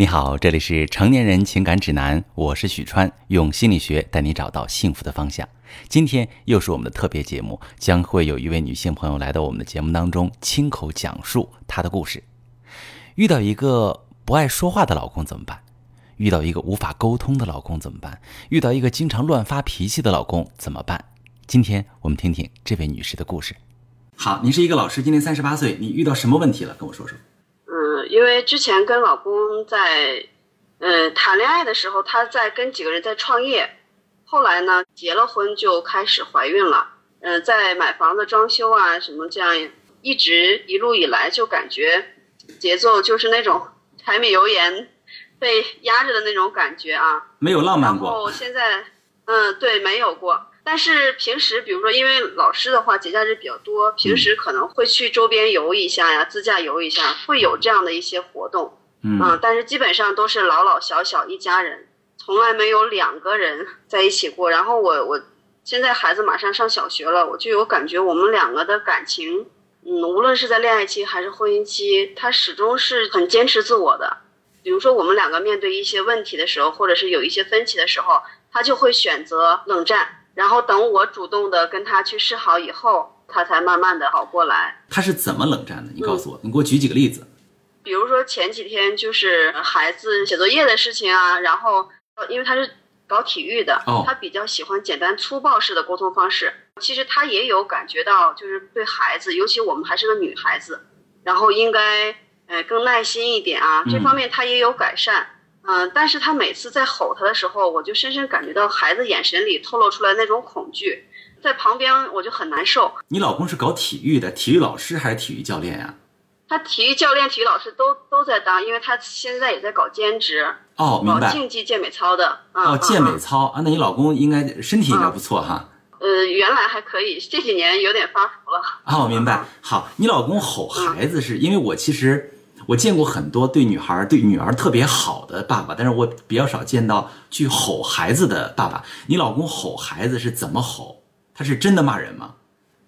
你好，这里是成年人情感指南，我是许川，用心理学带你找到幸福的方向。今天又是我们的特别节目，将会有一位女性朋友来到我们的节目当中，亲口讲述她的故事。遇到一个不爱说话的老公怎么办？遇到一个无法沟通的老公怎么办？遇到一个经常乱发脾气的老公怎么办？今天我们听听这位女士的故事。好，你是一个老师，今年三十八岁，你遇到什么问题了？跟我说说。因为之前跟老公在，呃，谈恋爱的时候，他在跟几个人在创业，后来呢，结了婚就开始怀孕了，嗯，在买房子装修啊什么这样，一直一路以来就感觉节奏就是那种柴米油盐被压着的那种感觉啊，没有浪漫过。然后现在，嗯，对，没有过。但是平时，比如说，因为老师的话节假日比较多，平时可能会去周边游一下呀，自驾游一下，会有这样的一些活动。嗯，但是基本上都是老老小小一家人，从来没有两个人在一起过。然后我我现在孩子马上上小学了，我就有感觉，我们两个的感情，嗯，无论是在恋爱期还是婚姻期，他始终是很坚持自我的。比如说我们两个面对一些问题的时候，或者是有一些分歧的时候，他就会选择冷战。然后等我主动的跟他去示好以后，他才慢慢的好过来。他是怎么冷战的？你告诉我，你给我举几个例子。比如说前几天就是孩子写作业的事情啊，然后因为他是搞体育的，他比较喜欢简单粗暴式的沟通方式。其实他也有感觉到，就是对孩子，尤其我们还是个女孩子，然后应该呃更耐心一点啊，这方面他也有改善。嗯，但是他每次在吼他的时候，我就深深感觉到孩子眼神里透露出来那种恐惧，在旁边我就很难受。你老公是搞体育的，体育老师还是体育教练呀？他体育教练、体育老师都都在当，因为他现在也在搞兼职。哦，明白。竞技健美操的。哦，健美操啊，那你老公应该身体应该不错哈。呃，原来还可以，这几年有点发福了。哦，明白。好，你老公吼孩子是因为我其实。我见过很多对女孩、对女儿特别好的爸爸，但是我比较少见到去吼孩子的爸爸。你老公吼孩子是怎么吼？他是真的骂人吗？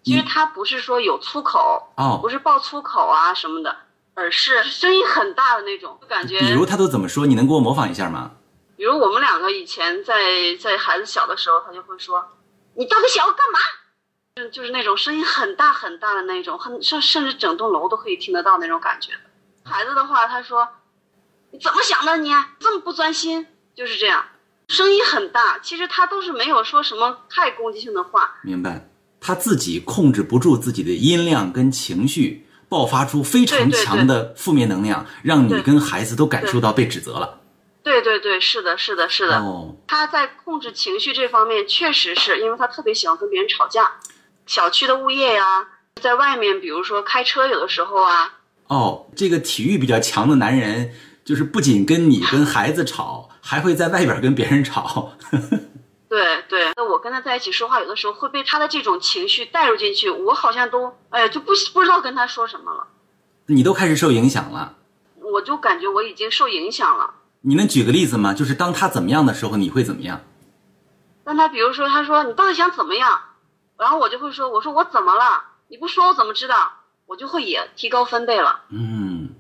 其实他不是说有粗口哦，不是爆粗口啊什么的，而是声音很大的那种，就感觉。比如他都怎么说？你能给我模仿一下吗？比如我们两个以前在在孩子小的时候，他就会说：“你到底想要干嘛？”就就是那种声音很大很大的那种，很甚甚至整栋楼都可以听得到那种感觉。孩子的话，他说：“你怎么想的？你这么不专心，就是这样，声音很大。其实他都是没有说什么太攻击性的话。明白？他自己控制不住自己的音量跟情绪，爆发出非常强的负面能量，让你跟孩子都感受到被指责了。对对对，是的，是的，是的。哦，他在控制情绪这方面，确实是因为他特别喜欢跟别人吵架。小区的物业呀，在外面，比如说开车，有的时候啊。”哦，这个体育比较强的男人，就是不仅跟你跟孩子吵，还会在外边跟别人吵。对对，那我跟他在一起说话，有的时候会被他的这种情绪带入进去，我好像都哎呀就不不知道跟他说什么了。你都开始受影响了。我就感觉我已经受影响了。你能举个例子吗？就是当他怎么样的时候，你会怎么样？当他比如说他说你到底想怎么样，然后我就会说我说我怎么了？你不说我怎么知道？我就会也提高分贝了，嗯，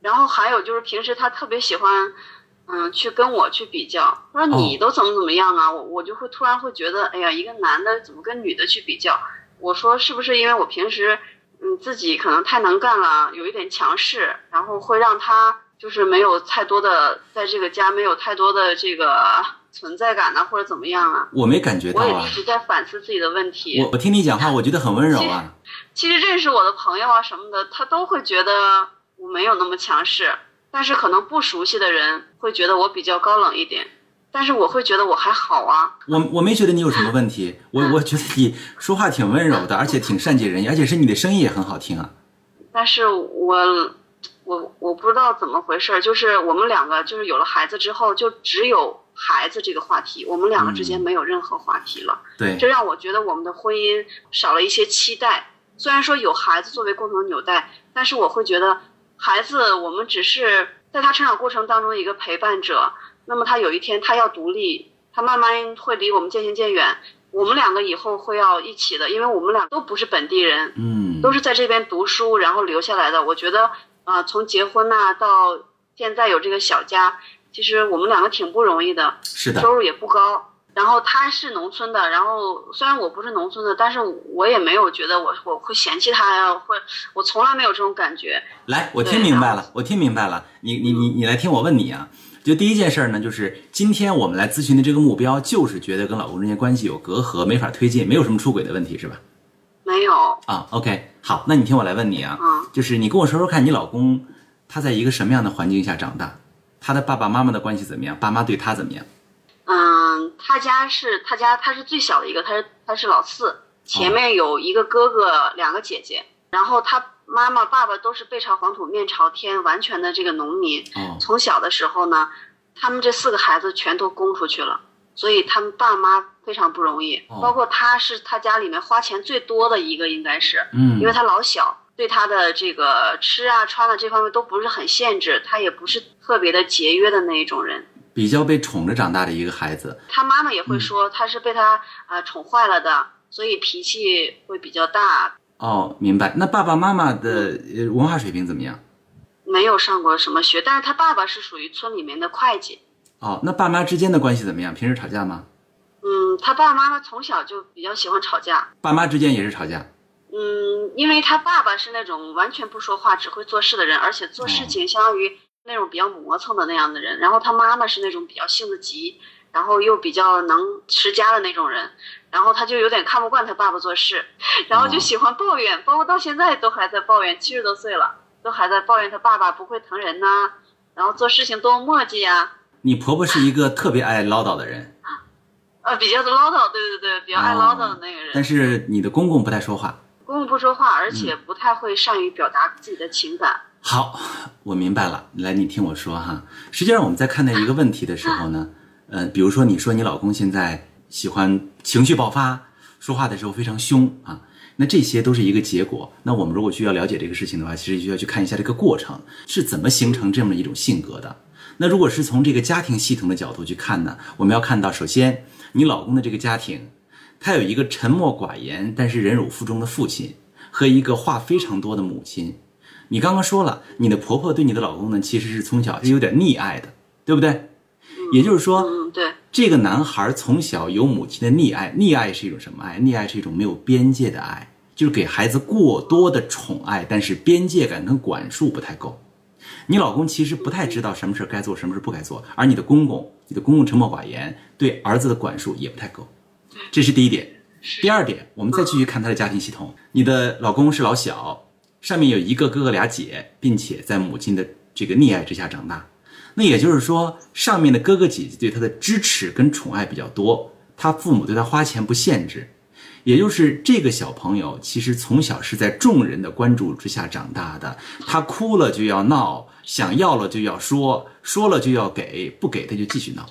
然后还有就是平时他特别喜欢，嗯，去跟我去比较，他说你都怎么怎么样啊，我我就会突然会觉得，哎呀，一个男的怎么跟女的去比较？我说是不是因为我平时，嗯，自己可能太能干了，有一点强势，然后会让他就是没有太多的在这个家没有太多的这个。存在感呢，或者怎么样啊？我没感觉到啊。我也一直在反思自己的问题。我我听你讲话，我觉得很温柔啊。其实认识我的朋友啊什么的，他都会觉得我没有那么强势，但是可能不熟悉的人会觉得我比较高冷一点，但是我会觉得我还好啊。我我没觉得你有什么问题，我我觉得你说话挺温柔的，而且挺善解人意，而且是你的声音也很好听啊。但是我我我不知道怎么回事，就是我们两个就是有了孩子之后，就只有。孩子这个话题，我们两个之间没有任何话题了。对，这让我觉得我们的婚姻少了一些期待。虽然说有孩子作为共同纽带，但是我会觉得孩子，我们只是在他成长过程当中一个陪伴者。那么他有一天他要独立，他慢慢会离我们渐行渐远。我们两个以后会要一起的，因为我们俩都不是本地人，嗯，都是在这边读书然后留下来的。我觉得啊，从结婚呐到。现在有这个小家，其实我们两个挺不容易的，是的，收入也不高。然后他是农村的，然后虽然我不是农村的，但是我也没有觉得我我会嫌弃他呀，会我从来没有这种感觉。来，我听明白了，我听明白了。你你你你来听我问你啊，就第一件事呢，就是今天我们来咨询的这个目标，就是觉得跟老公之间关系有隔阂，没法推进，没有什么出轨的问题，是吧？没有啊。OK，好，那你听我来问你啊，嗯，就是你跟我说说看，你老公他在一个什么样的环境下长大？他的爸爸妈妈的关系怎么样？爸妈对他怎么样？嗯，他家是他家他是最小的一个，他是他是老四，前面有一个哥哥，两个姐姐，然后他妈妈爸爸都是背朝黄土面朝天，完全的这个农民。哦，从小的时候呢，他们这四个孩子全都供出去了，所以他们爸妈非常不容易。包括他是他家里面花钱最多的一个，应该是，嗯，因为他老小，对他的这个吃啊穿的这方面都不是很限制，他也不是特别的节约的那一种人。比较被宠着长大的一个孩子，他妈妈也会说他是被他呃宠坏了的，所以脾气会比较大。哦，明白。那爸爸妈妈的文化水平怎么样？没有上过什么学，但是他爸爸是属于村里面的会计。哦，那爸妈之间的关系怎么样？平时吵架吗？嗯，他爸爸妈妈从小就比较喜欢吵架。爸妈之间也是吵架。嗯，因为他爸爸是那种完全不说话、只会做事的人，而且做事情相当于。那种比较磨蹭的那样的人，然后他妈妈是那种比较性子急，然后又比较能持家的那种人，然后他就有点看不惯他爸爸做事，然后就喜欢抱怨，包括到现在都还在抱怨，七十多岁了都还在抱怨他爸爸不会疼人呐，然后做事情多磨叽呀。你婆婆是一个特别爱唠叨的人，呃，比较唠叨，对对对，比较爱唠叨的那个人。但是你的公公不太说话，公公不说话，而且不太会善于表达自己的情感。好，我明白了。来，你听我说哈。实际上，我们在看待一个问题的时候呢，呃，比如说你说你老公现在喜欢情绪爆发，说话的时候非常凶啊，那这些都是一个结果。那我们如果需要了解这个事情的话，其实就要去看一下这个过程是怎么形成这么一种性格的。那如果是从这个家庭系统的角度去看呢，我们要看到，首先你老公的这个家庭，他有一个沉默寡言但是忍辱负重的父亲和一个话非常多的母亲。你刚刚说了，你的婆婆对你的老公呢，其实是从小是有点溺爱的，对不对？也就是说，嗯，对，这个男孩从小有母亲的溺爱，溺爱是一种什么爱？溺爱是一种没有边界的爱，就是给孩子过多的宠爱，但是边界感跟管束不太够。你老公其实不太知道什么事该做，什么事不该做，而你的公公，你的公公沉默寡言，对儿子的管束也不太够。这是第一点。第二点，我们再继续看他的家庭系统。你的老公是老小。上面有一个哥哥俩姐，并且在母亲的这个溺爱之下长大，那也就是说，上面的哥哥姐姐对他的支持跟宠爱比较多，他父母对他花钱不限制，也就是这个小朋友其实从小是在众人的关注之下长大的，他哭了就要闹，想要了就要说，说了就要给，不给他就继续闹，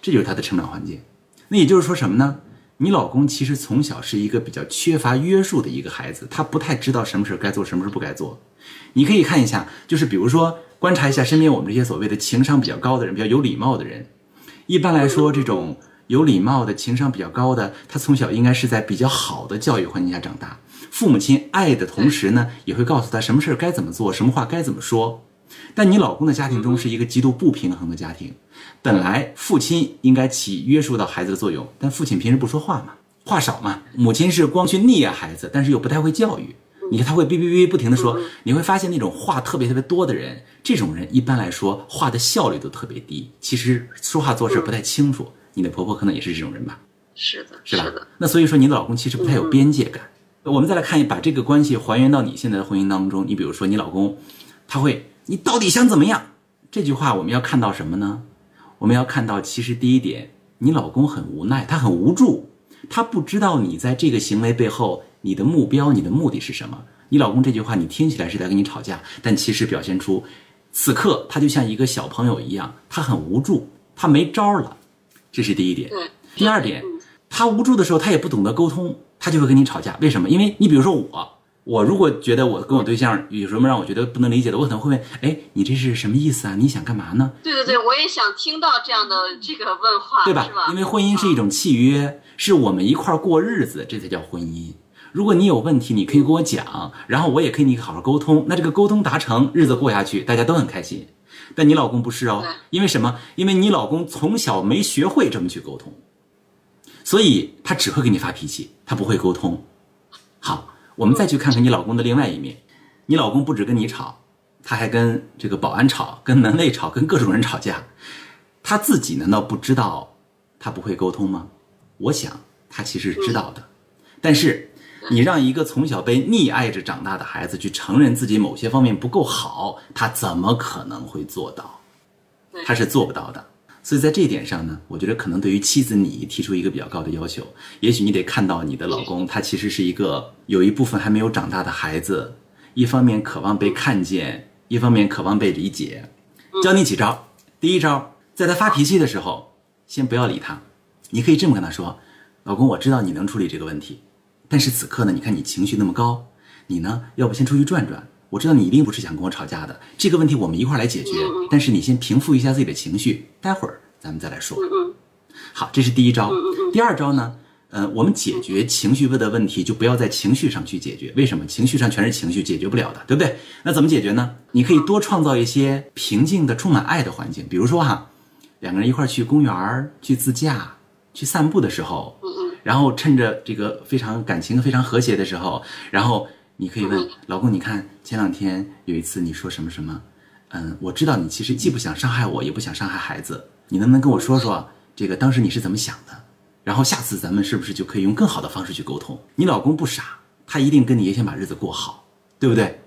这就是他的成长环境。那也就是说什么呢？你老公其实从小是一个比较缺乏约束的一个孩子，他不太知道什么事该做，什么事不该做。你可以看一下，就是比如说观察一下身边我们这些所谓的情商比较高的人，比较有礼貌的人。一般来说，这种有礼貌的、情商比较高的，他从小应该是在比较好的教育环境下长大，父母亲爱的同时呢，也会告诉他什么事儿该怎么做，什么话该怎么说。但你老公的家庭中是一个极度不平衡的家庭。本来父亲应该起约束到孩子的作用，但父亲平时不说话嘛，话少嘛。母亲是光去溺爱孩子，但是又不太会教育。你看他会哔哔哔不停的说，你会发现那种话特别特别多的人，这种人一般来说话的效率都特别低。其实说话做事不太清楚。你的婆婆可能也是这种人吧？是的，是吧？是的。那所以说你的老公其实不太有边界感。我们再来看一把这个关系还原到你现在的婚姻当中。你比如说你老公，他会，你到底想怎么样？这句话我们要看到什么呢？我们要看到，其实第一点，你老公很无奈，他很无助，他不知道你在这个行为背后，你的目标、你的目的是什么。你老公这句话，你听起来是在跟你吵架，但其实表现出，此刻他就像一个小朋友一样，他很无助，他没招了，这是第一点。第二点，他无助的时候，他也不懂得沟通，他就会跟你吵架。为什么？因为你比如说我。我如果觉得我跟我对象有什么让我觉得不能理解的，我可能会问：哎，你这是什么意思啊？你想干嘛呢？对对对，我也想听到这样的这个问话，对吧？因为婚姻是一种契约，是我们一块儿过日子，这才叫婚姻。如果你有问题，你可以跟我讲，然后我也可以你好好沟通。那这个沟通达成，日子过下去，大家都很开心。但你老公不是哦，因为什么？因为你老公从小没学会这么去沟通，所以他只会跟你发脾气，他不会沟通。好，我们再去看看你老公的另外一面，你老公不止跟你吵，他还跟这个保安吵，跟门卫吵，跟各种人吵架。他自己难道不知道他不会沟通吗？我想他其实是知道的，但是。你让一个从小被溺爱着长大的孩子去承认自己某些方面不够好，他怎么可能会做到？他是做不到的。所以在这一点上呢，我觉得可能对于妻子你提出一个比较高的要求，也许你得看到你的老公，他其实是一个有一部分还没有长大的孩子，一方面渴望被看见，一方面渴望被理解。教你几招，第一招，在他发脾气的时候，先不要理他，你可以这么跟他说：“老公，我知道你能处理这个问题。”但是此刻呢，你看你情绪那么高，你呢，要不先出去转转？我知道你一定不是想跟我吵架的，这个问题我们一块来解决。但是你先平复一下自己的情绪，待会儿咱们再来说。好，这是第一招。第二招呢，呃，我们解决情绪问的问题，就不要在情绪上去解决。为什么？情绪上全是情绪，解决不了的，对不对？那怎么解决呢？你可以多创造一些平静的、充满爱的环境。比如说哈，两个人一块去公园去自驾、去散步的时候。然后趁着这个非常感情非常和谐的时候，然后你可以问老公：“你看前两天有一次你说什么什么？嗯，我知道你其实既不想伤害我，也不想伤害孩子。你能不能跟我说说这个当时你是怎么想的？然后下次咱们是不是就可以用更好的方式去沟通？你老公不傻，他一定跟你也想把日子过好，对不对？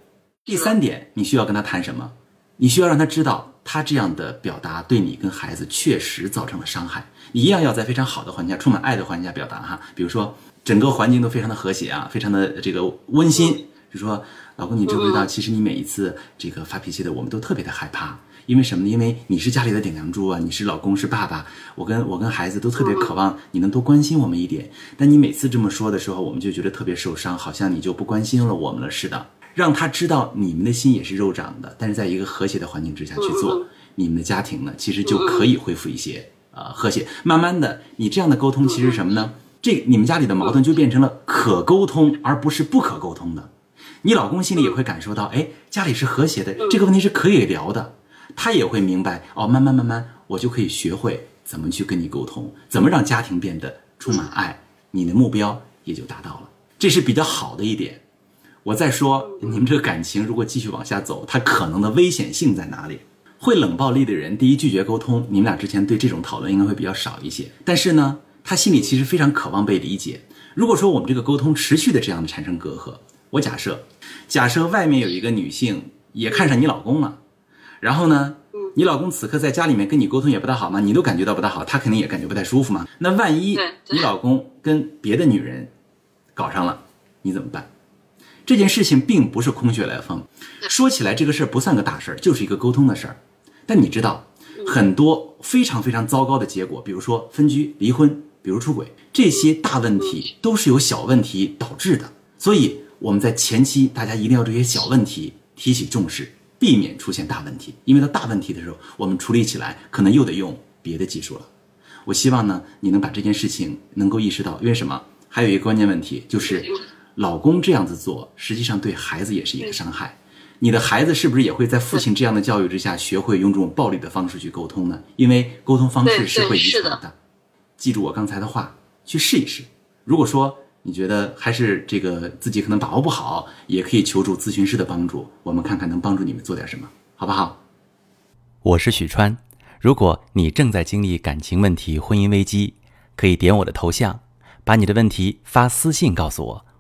第三点，你需要跟他谈什么？你需要让他知道，他这样的表达对你跟孩子确实造成了伤害。你一样要在非常好的环境下、充满爱的环境下表达哈。比如说，整个环境都非常的和谐啊，非常的这个温馨。就说，老公，你知不知道，其实你每一次这个发脾气的，我们都特别的害怕。因为什么呢？因为你是家里的顶梁柱啊，你是老公，是爸爸。我跟我跟孩子都特别渴望你能多关心我们一点。但你每次这么说的时候，我们就觉得特别受伤，好像你就不关心了我们了似的。让他知道你们的心也是肉长的，但是在一个和谐的环境之下去做，你们的家庭呢，其实就可以恢复一些呃和谐。慢慢的，你这样的沟通其实什么呢？这你们家里的矛盾就变成了可沟通，而不是不可沟通的。你老公心里也会感受到，哎，家里是和谐的，这个问题是可以聊的。他也会明白，哦，慢慢慢慢，我就可以学会怎么去跟你沟通，怎么让家庭变得充满爱，你的目标也就达到了。这是比较好的一点。我再说，你们这个感情如果继续往下走，它可能的危险性在哪里？会冷暴力的人，第一拒绝沟通，你们俩之前对这种讨论应该会比较少一些。但是呢，他心里其实非常渴望被理解。如果说我们这个沟通持续的这样的产生隔阂，我假设，假设外面有一个女性也看上你老公了，然后呢，你老公此刻在家里面跟你沟通也不大好嘛，你都感觉到不大好，他肯定也感觉不太舒服嘛。那万一你老公跟别的女人搞上了，你怎么办？这件事情并不是空穴来风，说起来这个事儿不算个大事儿，就是一个沟通的事儿。但你知道，很多非常非常糟糕的结果，比如说分居、离婚，比如出轨，这些大问题都是由小问题导致的。所以我们在前期，大家一定要这些小问题提起重视，避免出现大问题。因为到大问题的时候，我们处理起来可能又得用别的技术了。我希望呢，你能把这件事情能够意识到，因为什么？还有一个关键问题就是。老公这样子做，实际上对孩子也是一个伤害。你的孩子是不是也会在父亲这样的教育之下，学会用这种暴力的方式去沟通呢？因为沟通方式是会遗传的。记住我刚才的话，去试一试。如果说你觉得还是这个自己可能把握不好，也可以求助咨询师的帮助，我们看看能帮助你们做点什么，好不好？我是许川。如果你正在经历感情问题、婚姻危机，可以点我的头像，把你的问题发私信告诉我。